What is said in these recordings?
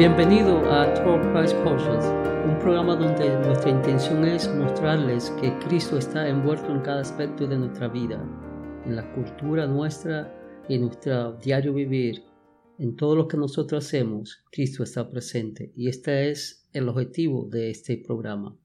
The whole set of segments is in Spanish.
Bienvenido a Troll Price Potions, un programa donde nuestra intención es mostrarles que Cristo está envuelto en cada aspecto de nuestra vida, en la cultura nuestra y en nuestro diario vivir. En todo lo que nosotros hacemos, Cristo está presente y este es el objetivo de este programa.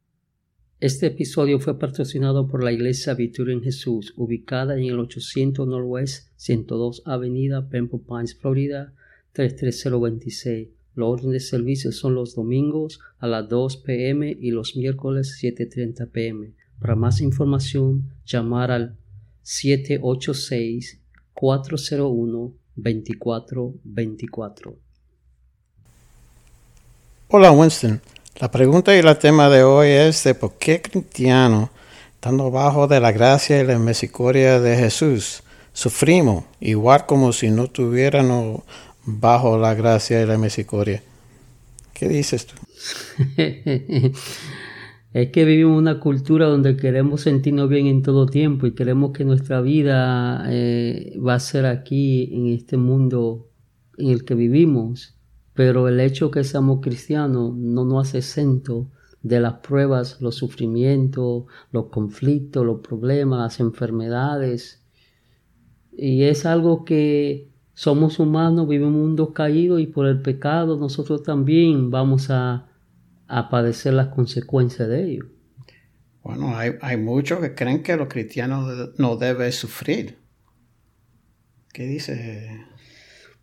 Este episodio fue patrocinado por la Iglesia Victoria en Jesús, ubicada en el 800 Northwest 102 Avenida, Pembroke Pines, Florida 33026. Los órdenes de servicio son los domingos a las 2 pm y los miércoles 7.30 pm. Para más información, llamar al 786-401-2424. Hola Winston. La pregunta y el tema de hoy es de por qué cristianos, estando bajo de la gracia y la misericordia de Jesús, sufrimos igual como si no tuviéramos bajo la gracia y la misericordia. ¿Qué dices tú? es que vivimos una cultura donde queremos sentirnos bien en todo tiempo y queremos que nuestra vida eh, va a ser aquí en este mundo en el que vivimos pero el hecho que seamos cristianos no nos hace exento de las pruebas, los sufrimientos, los conflictos, los problemas, las enfermedades. Y es algo que somos humanos, vivimos en un mundo caído y por el pecado nosotros también vamos a, padecer las consecuencias de ello. Bueno, hay, hay muchos que creen que los cristianos no deben sufrir. ¿Qué dice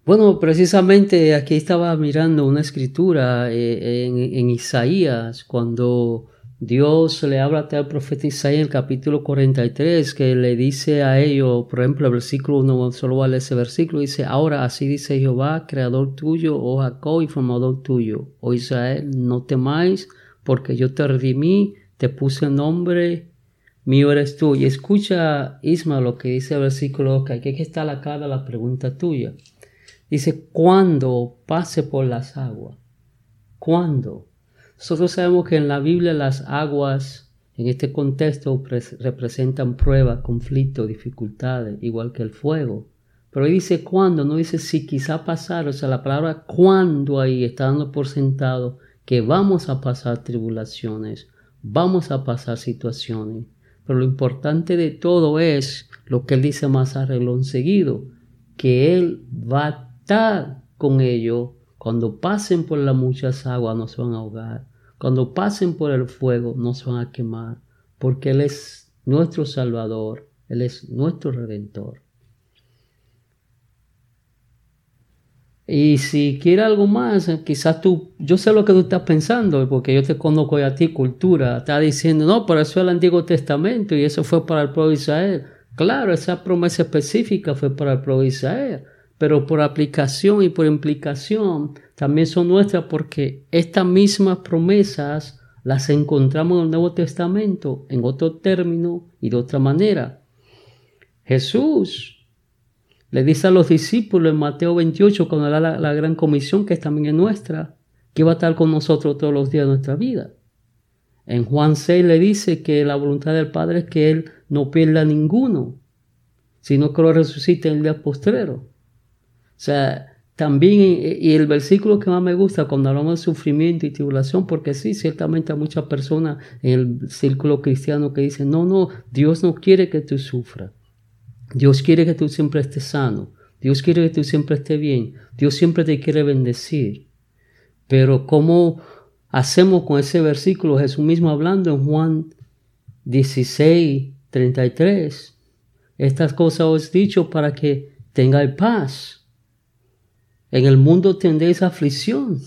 bueno, precisamente aquí estaba mirando una escritura eh, en, Isaías, cuando Dios le habla al profeta Isaías en el capítulo 43, que le dice a ellos, por ejemplo, el versículo 1, solo vale ese versículo, dice, ahora así dice Jehová, creador tuyo, oh Jacob y formador tuyo, oh Israel, no temáis, porque yo te redimí, te puse nombre, mío eres tú. Y escucha, Isma, lo que dice el versículo, que aquí está la cara la pregunta tuya. Dice, cuando pase por las aguas. ¿Cuándo? Nosotros sabemos que en la Biblia las aguas, en este contexto, representan pruebas, conflictos, dificultades, igual que el fuego. Pero dice cuándo, no dice si quizá pasar. O sea, la palabra cuándo ahí está dando por sentado que vamos a pasar tribulaciones, vamos a pasar situaciones. Pero lo importante de todo es lo que él dice más arreglón seguido, que él va a con ellos. Cuando pasen por las muchas aguas no se van a ahogar. Cuando pasen por el fuego no se van a quemar. Porque Él es nuestro Salvador. Él es nuestro Redentor. Y si quiere algo más, quizás tú, yo sé lo que tú estás pensando, porque yo te conozco a ti, cultura, está diciendo, no, por eso es el Antiguo Testamento y eso fue para el pueblo de Israel. Claro, esa promesa específica fue para el pueblo de Israel pero por aplicación y por implicación también son nuestras porque estas mismas promesas las encontramos en el Nuevo Testamento en otro término y de otra manera. Jesús le dice a los discípulos en Mateo 28, cuando da la, la gran comisión, que también es nuestra, que va a estar con nosotros todos los días de nuestra vida. En Juan 6 le dice que la voluntad del Padre es que Él no pierda ninguno, sino que lo resucite en el día postrero. Sea, también, y el versículo que más me gusta cuando hablamos de sufrimiento y tribulación, porque sí, ciertamente hay muchas personas en el círculo cristiano que dicen, no, no, Dios no quiere que tú sufras. Dios quiere que tú siempre estés sano. Dios quiere que tú siempre estés bien. Dios siempre te quiere bendecir. Pero ¿cómo hacemos con ese versículo? Jesús mismo hablando en Juan 16, 33. Estas cosas os he dicho para que tengáis paz. En el mundo tendréis aflicción.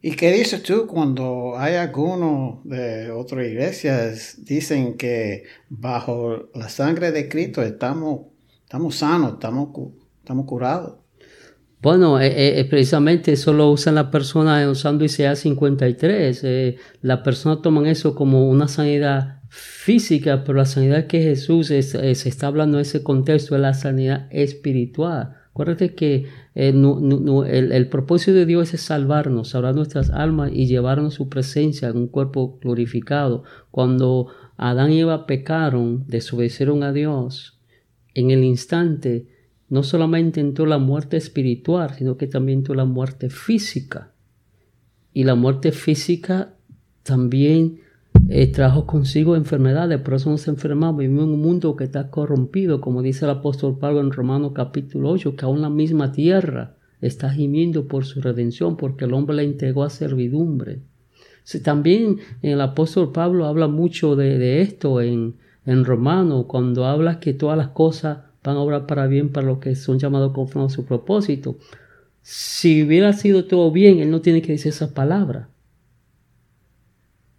¿Y qué dices tú cuando hay algunos de otras iglesias dicen que bajo la sangre de Cristo estamos, estamos sanos, estamos, estamos curados? Bueno, eh, eh, precisamente eso lo usan las personas usando ICA 53. Eh, las personas toman eso como una sanidad física, pero la sanidad que Jesús se está hablando en ese contexto es la sanidad espiritual. Acuérdate que eh, el, propósito de Dios es salvarnos, salvar nuestras almas y llevarnos su presencia en un cuerpo glorificado. Cuando Adán y Eva pecaron, desobedecieron a Dios, en el instante no solamente entró la muerte espiritual, sino que también entró la muerte física. Y la muerte física también eh, trajo consigo enfermedades, por eso nos enfermamos. Vivimos en un mundo que está corrompido, como dice el apóstol Pablo en Romanos capítulo 8, que aún la misma tierra está gimiendo por su redención, porque el hombre la entregó a servidumbre. también el apóstol Pablo habla mucho de, esto en, en Romanos, cuando habla que todas las cosas van a obrar para bien para los que son llamados conforme a su propósito. Si hubiera sido todo bien, él no tiene que decir esa palabra.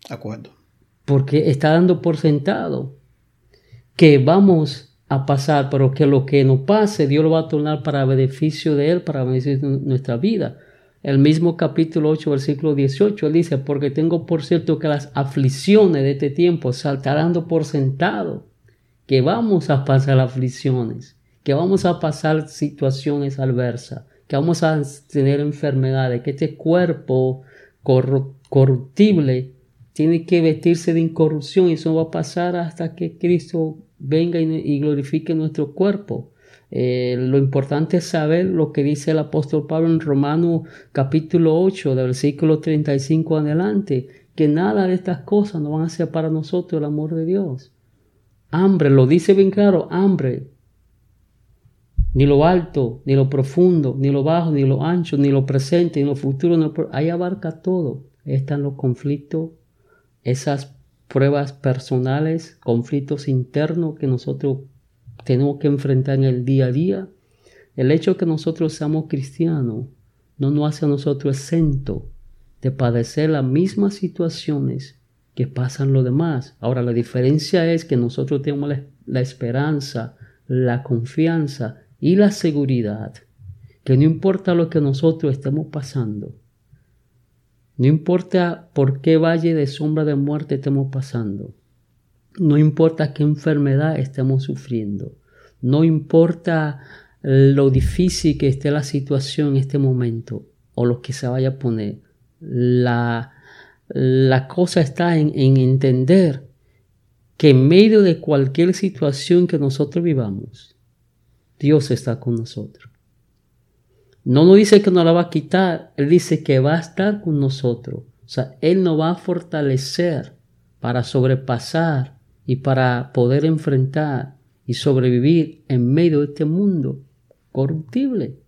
Acuerdo. Porque está dando por sentado que vamos a pasar, pero que lo que nos pase, Dios lo va a tornar para beneficio de Él, para beneficio de nuestra vida. El mismo capítulo 8, versículo 18, él dice, porque tengo por cierto que las aflicciones de este tiempo saltarán por sentado, que vamos a pasar aflicciones, que vamos a pasar situaciones adversas, que vamos a tener enfermedades, que este cuerpo corruptible tiene que vestirse de incorrupción y eso va a pasar hasta que Cristo venga y, glorifique nuestro cuerpo. Eh, lo importante es saber lo que dice el apóstol Pablo en Romanos capítulo 8, del versículo 35 adelante, que nada de estas cosas nos van a para nosotros el amor de Dios. Hambre, lo dice bien claro, hambre, ni lo alto, ni lo profundo, ni lo bajo, ni lo ancho, ni lo presente, ni lo futuro, ni ahí abarca todo. Están los conflictos, esas pruebas personales, conflictos internos que nosotros tenemos que enfrentar en el día a día. El hecho de que nosotros seamos cristianos no nos hace a nosotros exento de padecer las mismas situaciones que pasan los demás. Ahora la diferencia es que nosotros tenemos la esperanza, la confianza y la seguridad que no importa lo que nosotros estemos pasando, no importa por qué valle de sombra de muerte estemos pasando, no importa qué enfermedad estemos sufriendo, no importa lo difícil que esté la situación en este momento o lo que se vaya a poner, la, la cosa está en, en entender que en medio de cualquier situación que nosotros vivamos, Dios está con nosotros. No nos dice que nos la va a quitar, Él dice que va a estar con nosotros. O sea, Él nos va a fortalecer para sobrepasar y para poder enfrentar y sobrevivir en medio de este mundo corruptible.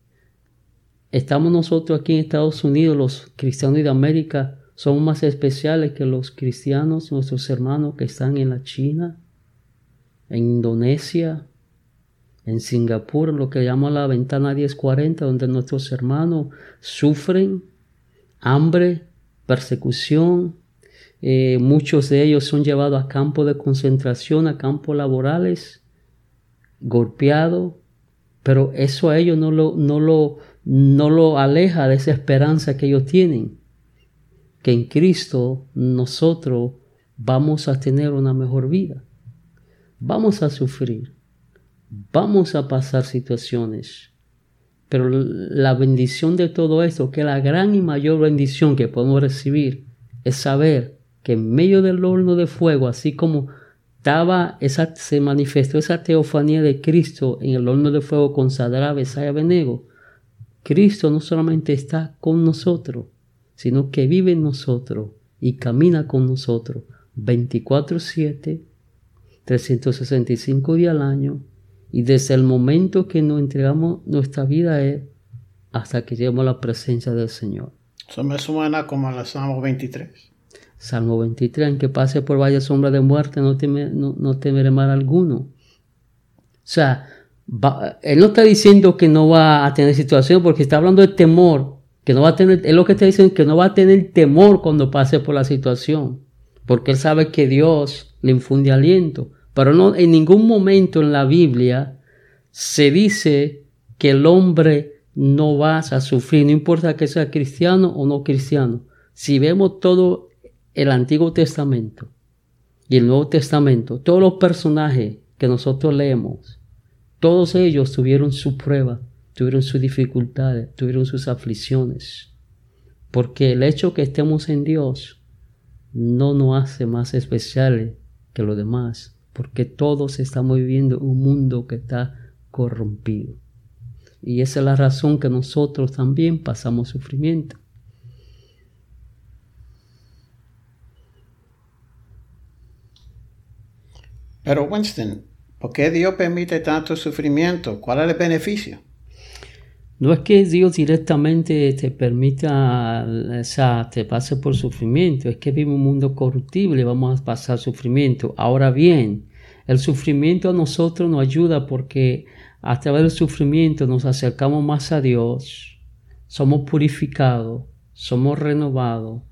Estamos nosotros aquí en Estados Unidos, los cristianos de América, somos más especiales que los cristianos, nuestros hermanos que están en la China, en Indonesia, en Singapur, lo que llama la ventana 1040, donde nuestros hermanos sufren hambre, persecución. Eh, muchos de ellos son llevados a campos de concentración, a campos laborales, golpeados, pero eso a ellos no lo, no lo, no lo aleja de esa esperanza que ellos tienen, que en Cristo nosotros vamos a tener una mejor vida. Vamos a sufrir, vamos a pasar situaciones. Pero la bendición de todo esto, que la gran y mayor bendición que podemos recibir, es saber que en medio del horno de fuego, así como estaba esa, se manifestó esa teofanía de Cristo en el horno de fuego con Sadra, Besaya, Benego, Cristo no solamente está con nosotros, sino que vive en nosotros y camina con nosotros 24/7, 365 días al año, y desde el momento que nos entregamos nuestra vida a Él hasta que lleguemos a la presencia del Señor. Eso me suena como el Salmo 23. Salmo 23, en que pase por vaya sombra de muerte, no, no, temeré mal alguno. O sea, Él no está diciendo que no va a tener situación porque está hablando de temor, que no va a tener, es lo que está diciendo que no va a tener temor cuando pase por la situación, porque Él sabe que Dios le infunde aliento. Pero no, en ningún momento en la Biblia se dice que el hombre no va a sufrir, no importa que sea cristiano o no cristiano. Si vemos todo el Antiguo Testamento y el Nuevo Testamento, todos los personajes que nosotros leemos, todos ellos tuvieron su prueba, tuvieron sus dificultades, tuvieron sus aflicciones. Porque el hecho que estemos en Dios no nos hace más especiales que los demás porque todos estamos viviendo un mundo que está corrompido. Y esa es la razón que nosotros también pasamos sufrimiento. Pero Winston, ¿por qué Dios permite tanto sufrimiento? ¿Cuál es el beneficio? No es que Dios directamente te permita, o sea, te pase por sufrimiento, es que vive un mundo corruptible vamos a pasar sufrimiento. Ahora bien, el sufrimiento a nosotros nos ayuda porque a través del sufrimiento nos acercamos más a Dios, somos purificados, somos renovados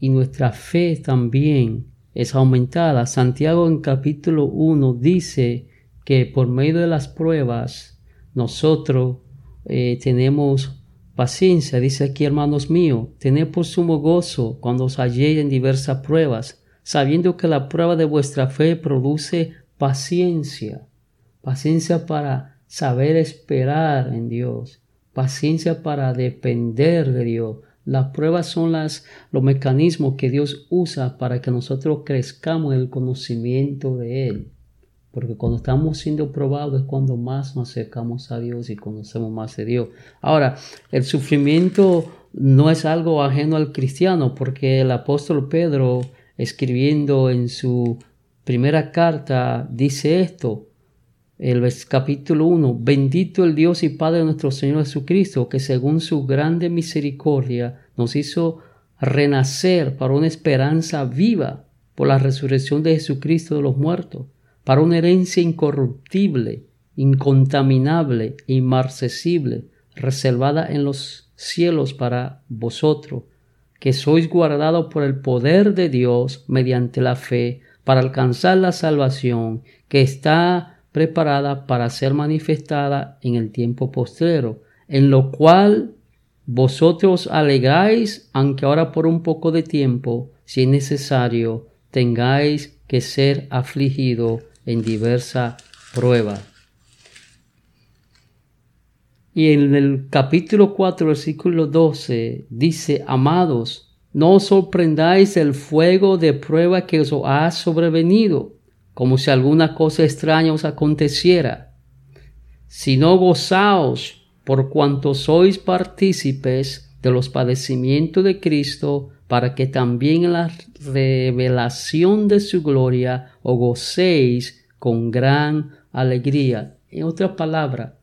y nuestra fe también es aumentada. Santiago en capítulo 1 dice que por medio de las pruebas nosotros eh, tenemos paciencia. Dice aquí, hermanos míos, tened por sumo gozo cuando os halléis en diversas pruebas, sabiendo que la prueba de vuestra fe produce paciencia. Paciencia para saber esperar en Dios. Paciencia para depender de Dios. Las pruebas son las, los mecanismos que Dios usa para que nosotros crezcamos en el conocimiento de Él. Porque cuando estamos siendo probados es cuando más nos acercamos a Dios y conocemos más de Dios. Ahora, el sufrimiento no es algo ajeno al cristiano, porque el apóstol Pedro, escribiendo en su primera carta, dice esto, el capítulo 1, bendito el Dios y Padre de nuestro Señor Jesucristo, que según su grande misericordia nos hizo renacer para una esperanza viva por la resurrección de Jesucristo de los muertos para una herencia incorruptible, incontaminable e inmarcesible, reservada en los cielos para vosotros, que sois guardados por el poder de Dios mediante la fe, para alcanzar la salvación que está preparada para ser manifestada en el tiempo postrero, en lo cual vosotros alegráis, aunque ahora por un poco de tiempo, si es necesario, tengáis que ser afligido en diversas pruebas. Y en el capítulo 4, versículo 12, dice, amados, no sorprendáis el fuego de prueba que os ha sobrevenido, como si alguna cosa extraña os aconteciera, sino gozaos por cuanto sois partícipes de los padecimientos de Cristo, para que también en la revelación de su gloria os gocéis con gran alegría. En otras palabras,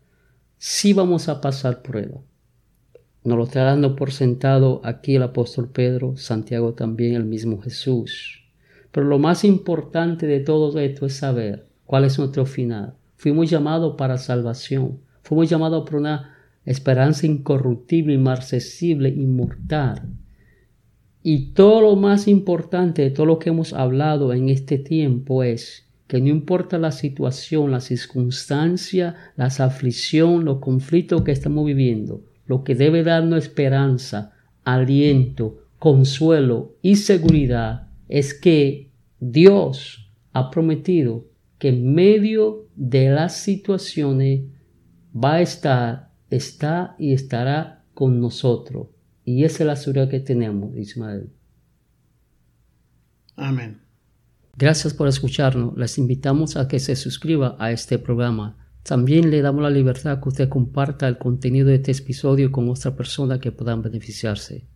sí vamos a pasar prueba. Nos lo está dando por sentado aquí el apóstol Pedro, Santiago también, el mismo Jesús. Pero lo más importante de todo esto es saber cuál es nuestro final. Fuimos llamados para salvación. Fuimos llamados por una esperanza incorruptible, inmarcesible, inmortal. Y todo lo más importante de todo lo que hemos hablado en este tiempo es que no importa la situación, la circunstancia, las aflicción, los conflictos que estamos viviendo, lo que debe darnos esperanza, aliento, consuelo y seguridad es que Dios ha prometido que en medio de las situaciones va a estar, está y estará con nosotros. Y esa es la seguridad que tenemos, Ismael. Amén. Gracias por escucharnos. Les invitamos a que se suscriba a este programa. También le damos la libertad que usted comparta el contenido de este episodio con otra persona que puedan beneficiarse.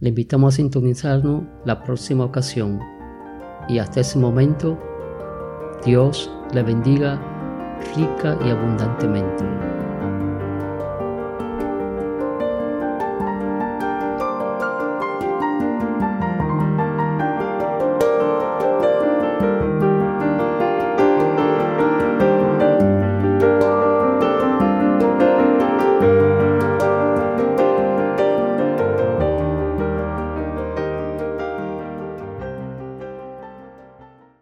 Le invitamos a sintonizarnos la próxima ocasión. Y hasta ese momento, Dios le bendiga rica y abundantemente.